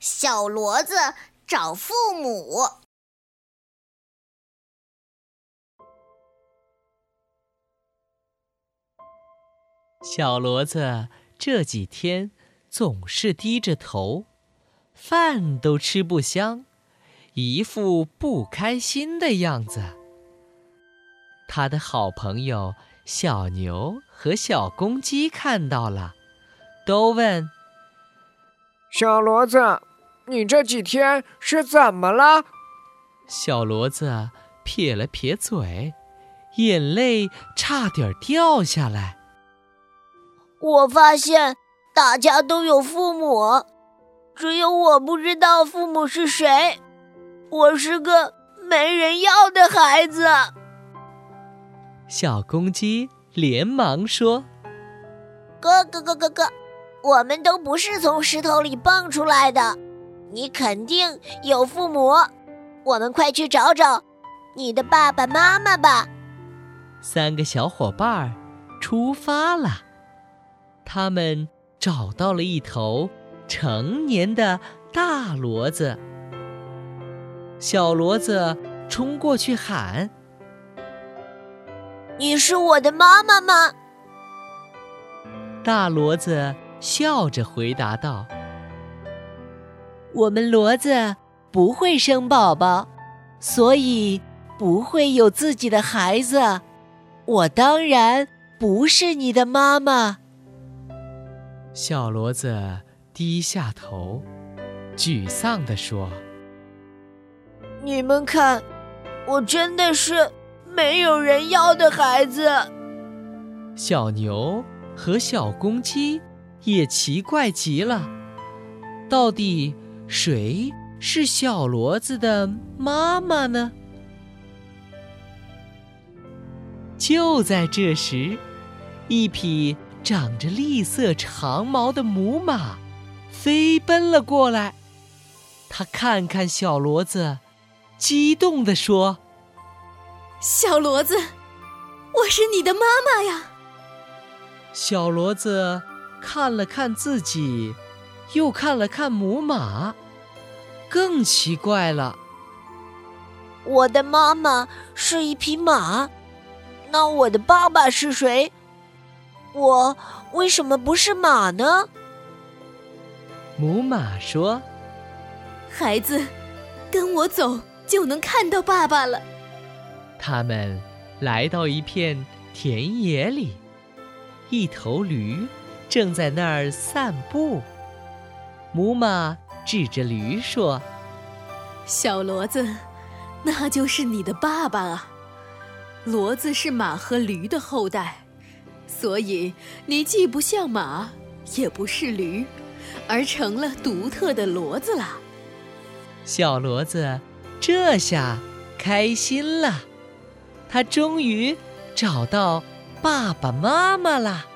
小骡子找父母。小骡子这几天总是低着头，饭都吃不香，一副不开心的样子。他的好朋友小牛和小公鸡看到了，都问：“小骡子。”你这几天是怎么了？小骡子撇了撇嘴，眼泪差点掉下来。我发现大家都有父母，只有我不知道父母是谁。我是个没人要的孩子。小公鸡连忙说：“哥哥哥哥哥，我们都不是从石头里蹦出来的。”你肯定有父母，我们快去找找你的爸爸妈妈吧。三个小伙伴出发了，他们找到了一头成年的大骡子。小骡子冲过去喊：“你是我的妈妈吗？”大骡子笑着回答道。我们骡子不会生宝宝，所以不会有自己的孩子。我当然不是你的妈妈。小骡子低下头，沮丧地说：“你们看，我真的是没有人要的孩子。”小牛和小公鸡也奇怪极了，到底？谁是小骡子的妈妈呢？就在这时，一匹长着栗色长毛的母马飞奔了过来。它看看小骡子，激动地说：“小骡子，我是你的妈妈呀！”小骡子看了看自己。又看了看母马，更奇怪了。我的妈妈是一匹马，那我的爸爸是谁？我为什么不是马呢？母马说：“孩子，跟我走就能看到爸爸了。”他们来到一片田野里，一头驴正在那儿散步。母马指着驴说：“小骡子，那就是你的爸爸啊。骡子是马和驴的后代，所以你既不像马，也不是驴，而成了独特的骡子了。”小骡子这下开心了，他终于找到爸爸妈妈了。